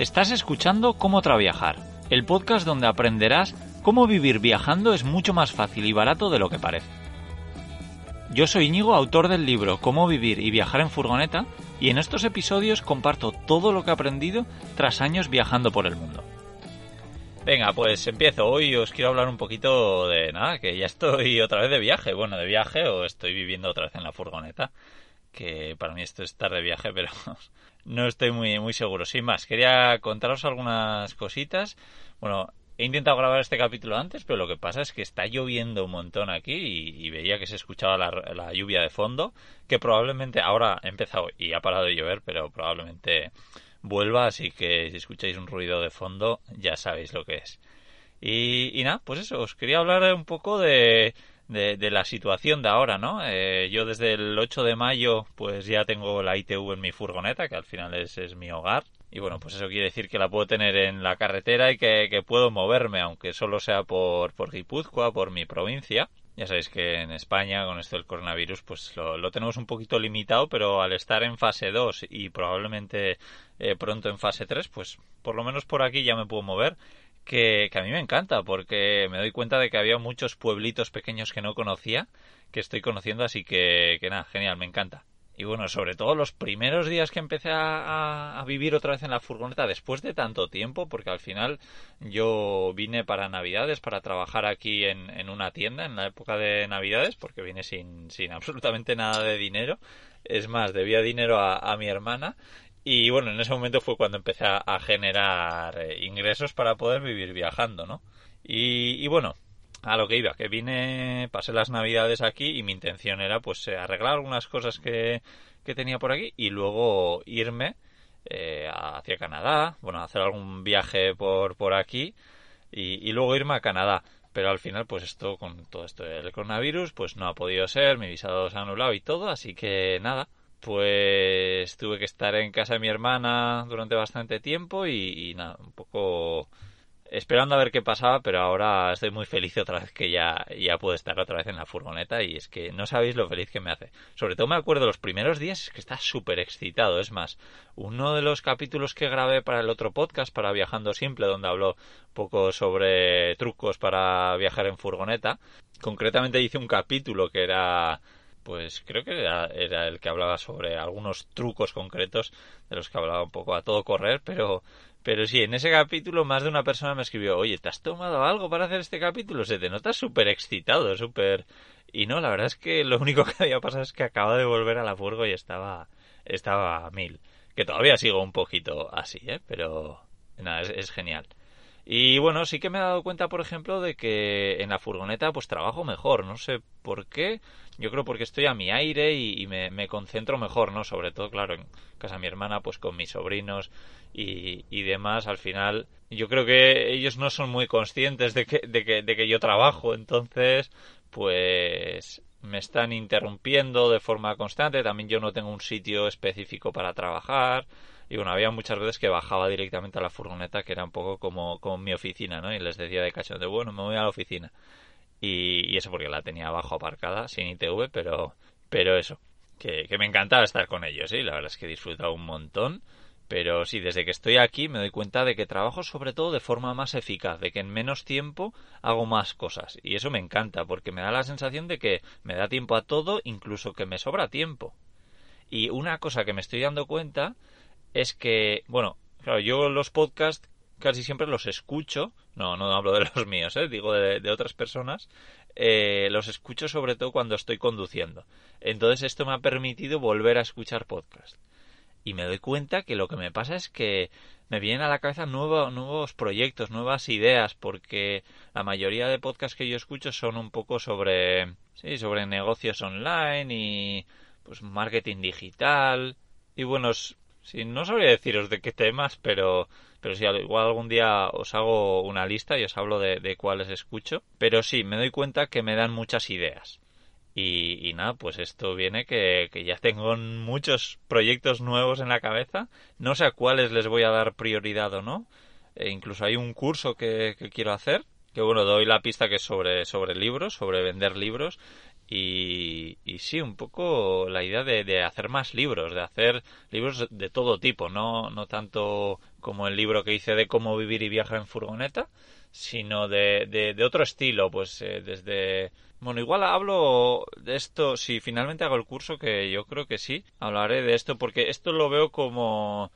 Estás escuchando Cómo Traviajar, el podcast donde aprenderás cómo vivir viajando es mucho más fácil y barato de lo que parece. Yo soy Íñigo, autor del libro Cómo vivir y viajar en furgoneta, y en estos episodios comparto todo lo que he aprendido tras años viajando por el mundo. Venga, pues empiezo. Hoy os quiero hablar un poquito de nada, que ya estoy otra vez de viaje. Bueno, de viaje o estoy viviendo otra vez en la furgoneta. Que para mí esto es estar de viaje, pero no estoy muy, muy seguro. Sin más, quería contaros algunas cositas. Bueno, he intentado grabar este capítulo antes, pero lo que pasa es que está lloviendo un montón aquí y, veía que se escuchaba la, lluvia de fondo, que probablemente ahora ha empezado y ha parado de llover, pero probablemente vuelva, así que si escucháis un ruido de fondo ya sabéis lo que es. Y, y nada, pues eso, os quería hablar un poco de, de, la situación de ahora, ¿no? Eh, yo desde el 8 de mayo pues ya tengo la ITV en mi furgoneta, que al final es, es mi hogar. Y bueno, pues eso quiere decir que la puedo tener en la carretera y que, puedo moverme, aunque solo sea por, por Guipúzcoa, por mi provincia. Ya sabéis que en España, con esto del coronavirus, pues lo, lo tenemos un poquito limitado, pero al estar en fase 2 y probablemente eh, pronto en fase 3, pues por lo menos por aquí ya me puedo mover que, a mí me encanta porque me doy cuenta de que había muchos pueblitos pequeños que no conocía, que estoy conociendo, así que, nada, genial, me encanta. Y bueno, sobre todo los primeros días que empecé a, vivir otra vez en la furgoneta después de tanto tiempo, porque al final yo vine para Navidades, para trabajar aquí en, una tienda en la época de Navidades, porque vine sin, sin absolutamente nada de dinero. Es más, debía dinero a mi hermana y bueno, en ese momento fue cuando empecé a, generar eh, ingresos para poder vivir viajando, ¿no? Y, bueno, a lo que iba, que vine, pasé las navidades aquí y mi intención era pues eh, arreglar algunas cosas que, que tenía por aquí y luego irme eh, hacia Canadá, bueno, hacer algún viaje por, por aquí y, y, luego irme a Canadá. Pero al final, pues esto, con todo esto del coronavirus, pues no ha podido ser, mi visado se ha anulado y todo, así que nada, pues tuve que estar en casa de mi hermana durante bastante tiempo y, nada, un poco esperando a ver qué pasaba, pero ahora estoy muy feliz otra vez que ya, ya puedo estar otra vez en la furgoneta y es que no sabéis lo feliz que me hace. Sobre todo me acuerdo los primeros días es que está súper excitado. Es más, uno de los capítulos que grabé para el otro podcast, para Viajando Simple, donde habló un poco sobre trucos para viajar en furgoneta, concretamente hice un capítulo que era pues creo que era, el que hablaba sobre algunos trucos concretos de los que hablaba un poco a todo correr, pero, pero sí, en ese capítulo más de una persona me escribió, oye, ¿te has tomado algo para hacer este capítulo? Se te nota súper excitado, súper... Y no, la verdad es que lo único que había pasado es que acaba de volver a la furgo y estaba, estaba mil. Que todavía sigo un poquito así, ¿eh? Pero nada, es genial. Y bueno, sí que me he dado cuenta, por ejemplo, de que en la furgoneta pues trabajo mejor. No sé por qué. Yo creo porque estoy a mi aire y, me, concentro mejor, ¿no? Sobre todo, claro, en casa de mi hermana, pues con mis sobrinos y, y, demás. Al final, yo creo que ellos no son muy conscientes de que, de que, de que yo trabajo. Entonces, pues me están interrumpiendo de forma constante. También yo no tengo un sitio específico para trabajar. Y bueno, había muchas veces que bajaba directamente a la furgoneta, que era un poco como, como mi oficina, ¿no? Y les decía de de bueno, me voy a la oficina. Y, eso porque la tenía abajo aparcada, sin ITV, pero, pero eso, que, me encantaba estar con ellos, ¿sí? La verdad es que he disfrutado un montón. Pero sí, desde que estoy aquí me doy cuenta de que trabajo sobre todo de forma más eficaz, de que en menos tiempo hago más cosas. Y eso me encanta, porque me da la sensación de que me da tiempo a todo, incluso que me sobra tiempo. Y una cosa que me estoy dando cuenta es que, bueno, claro, yo los podcasts casi siempre los escucho, no, no hablo de los míos, ¿eh? digo de, otras personas, eh, los escucho sobre todo cuando estoy conduciendo. Entonces esto me ha permitido volver a escuchar podcasts. Y me doy cuenta que lo que me pasa es que me vienen a la cabeza nuevos, nuevos proyectos, nuevas ideas, porque la mayoría de podcasts que yo escucho son un poco sobre, sí, sobre negocios online y pues marketing digital. Y bueno, Sí, no sabría deciros de qué temas, pero, pero sí, igual algún día os hago una lista y os hablo de, cuáles escucho. Pero sí, me doy cuenta que me dan muchas ideas. Y, nada, pues esto viene que, ya tengo muchos proyectos nuevos en la cabeza. No sé a cuáles les voy a dar prioridad o no. E incluso hay un curso que, que quiero hacer que bueno, doy la pista que es sobre, sobre libros, sobre vender libros. Y, y sí, un poco la idea de, de, hacer más libros, de hacer libros de todo tipo, no, no tanto como el libro que hice de cómo vivir y viajar en furgoneta, sino de, de, otro estilo, pues eh, desde... Bueno, igual hablo de esto, si finalmente hago el curso, que yo creo que sí, hablaré de esto, porque esto lo veo como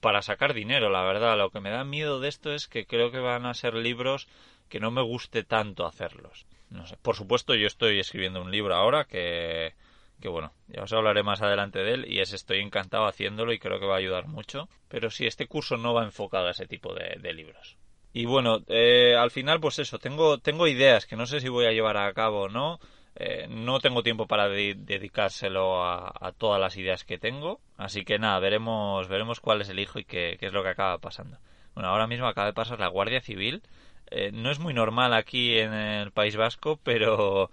para sacar dinero, la verdad. Lo que me da miedo de esto es que creo que van a ser libros que no me guste tanto hacerlos. No sé. Por supuesto, yo estoy escribiendo un libro ahora que, que bueno, ya os hablaré más adelante de él y es estoy encantado haciéndolo y creo que va a ayudar mucho. Pero sí, este curso no va enfocado a ese tipo de, libros. Y bueno, eh, al final, pues eso, tengo, tengo ideas que no sé si voy a llevar a cabo o no. Eh, no tengo tiempo para dedicárselo a, a, todas las ideas que tengo. Así que nada, veremos, veremos cuál es el hijo y qué, qué es lo que acaba pasando. Bueno, ahora mismo acaba de pasar la Guardia Civil eh, no es muy normal aquí en el País Vasco, pero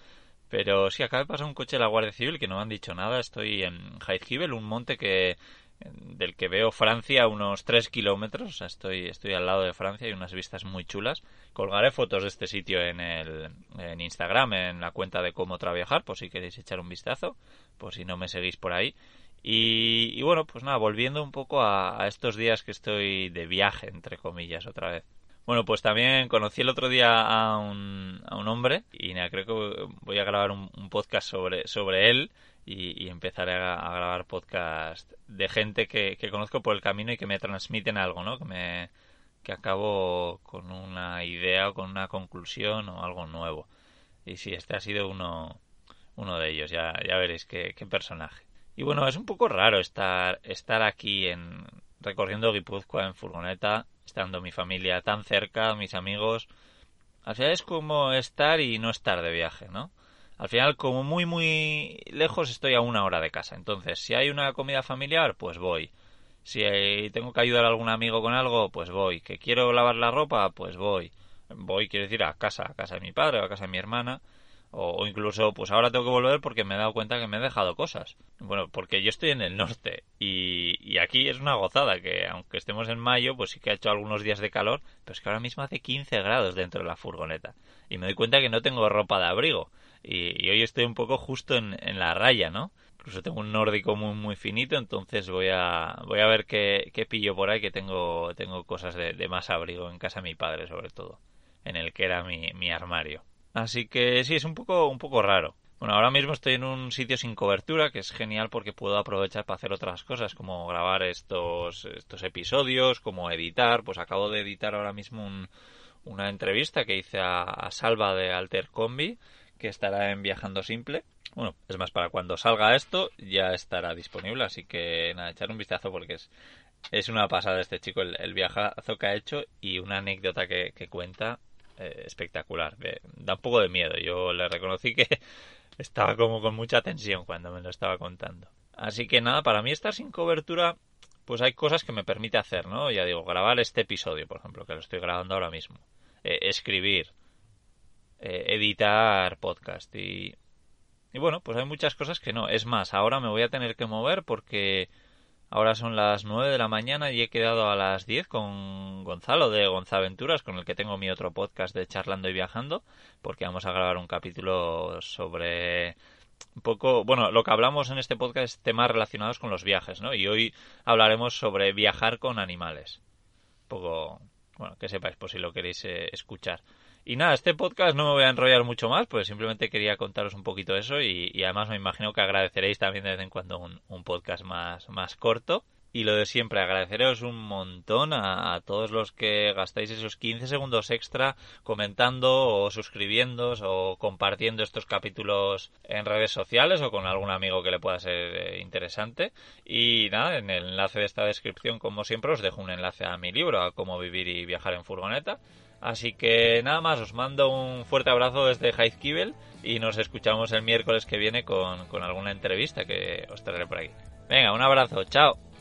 pero sí acaba de pasar un coche de la Guardia Civil que no me han dicho nada. Estoy en Heidhibel, un monte que del que veo Francia unos 3 kilómetros. O sea, estoy, estoy al lado de Francia y unas vistas muy chulas. Colgaré fotos de este sitio en, el, en Instagram, en la cuenta de cómo trabajar, por si queréis echar un vistazo, por si no me seguís por ahí. Y, bueno, pues nada, volviendo un poco a estos días que estoy de viaje, entre comillas, otra vez. Bueno, pues también conocí el otro día a un, a un hombre y creo que voy a grabar un, podcast sobre, sobre él y, empezaré a, grabar podcast de gente que, que, conozco por el camino y que me transmiten algo, ¿no? Que me que acabo con una idea o con una conclusión o algo nuevo. Y sí, este ha sido uno, uno de ellos, ya, ya veréis qué, qué personaje. Y bueno, es un poco raro estar, estar aquí en recorriendo Guipúzcoa en furgoneta estando mi familia tan cerca, mis amigos. Al final es como estar y no estar de viaje, ¿no? Al final, como muy, muy lejos, estoy a una hora de casa. Entonces, si hay una comida familiar, pues voy. Si tengo que ayudar a algún amigo con algo, pues voy. Que quiero lavar la ropa, pues voy. Voy, quiero decir, a casa, a casa de mi padre o a casa de mi hermana o, incluso pues ahora tengo que volver porque me he dado cuenta que me he dejado cosas. Bueno, porque yo estoy en el norte y, aquí es una gozada que aunque estemos en mayo pues sí que ha hecho algunos días de calor, pero es que ahora mismo hace 15 grados dentro de la furgoneta y me doy cuenta que no tengo ropa de abrigo y, hoy estoy un poco justo en, en, la raya, ¿no? Incluso tengo un nórdico muy muy finito, entonces voy a voy a ver qué, qué pillo por ahí que tengo tengo cosas de, de más abrigo en casa de mi padre sobre todo, en el que era mi, mi armario. Así que sí, es un poco, un poco raro. Bueno, ahora mismo estoy en un sitio sin cobertura, que es genial porque puedo aprovechar para hacer otras cosas, como grabar estos, estos episodios, como editar. Pues acabo de editar ahora mismo una entrevista que hice a, Salva de Alter Combi, que estará en Viajando Simple. Bueno, es más, para cuando salga esto ya estará disponible, así que nada, echar un vistazo porque es, es una pasada este chico, el, viajazo que ha hecho y una anécdota que cuenta eh, espectacular. da un poco de miedo. Yo le reconocí que estaba como con mucha tensión cuando me lo estaba contando. Así que nada, para mí estar sin cobertura, pues hay cosas que me permite hacer, ¿no? Ya digo, grabar este episodio, por ejemplo, que lo estoy grabando ahora mismo. Eh, escribir. Eh, editar podcast. Y, y bueno, pues hay muchas cosas que no. Es más, ahora me voy a tener que mover porque Ahora son las 9 de la mañana y he quedado a las 10 con Gonzalo de Gonzaventuras, con el que tengo mi otro podcast de Charlando y Viajando, porque vamos a grabar un capítulo sobre un poco, bueno, lo que hablamos en este podcast es temas relacionados con los viajes, ¿no? Y hoy hablaremos sobre viajar con animales. Un poco, bueno, que sepáis por si lo queréis eh, escuchar. Y nada, este podcast no me voy a enrollar mucho más, pues simplemente quería contaros un poquito eso y, además me imagino que agradeceréis también de vez en cuando un, podcast más, más corto. Y lo de siempre, agradeceros un montón a, todos los que gastáis esos 15 segundos extra comentando o suscribiéndoos o compartiendo estos capítulos en redes sociales o con algún amigo que le pueda ser eh, interesante. Y nada, en el enlace de esta descripción, como siempre, os dejo un enlace a mi libro, a cómo vivir y viajar en furgoneta Así que nada más, os mando un fuerte abrazo desde Kibel y nos escuchamos el miércoles que viene con, con alguna entrevista que os traeré por aquí. Venga, un abrazo, chao.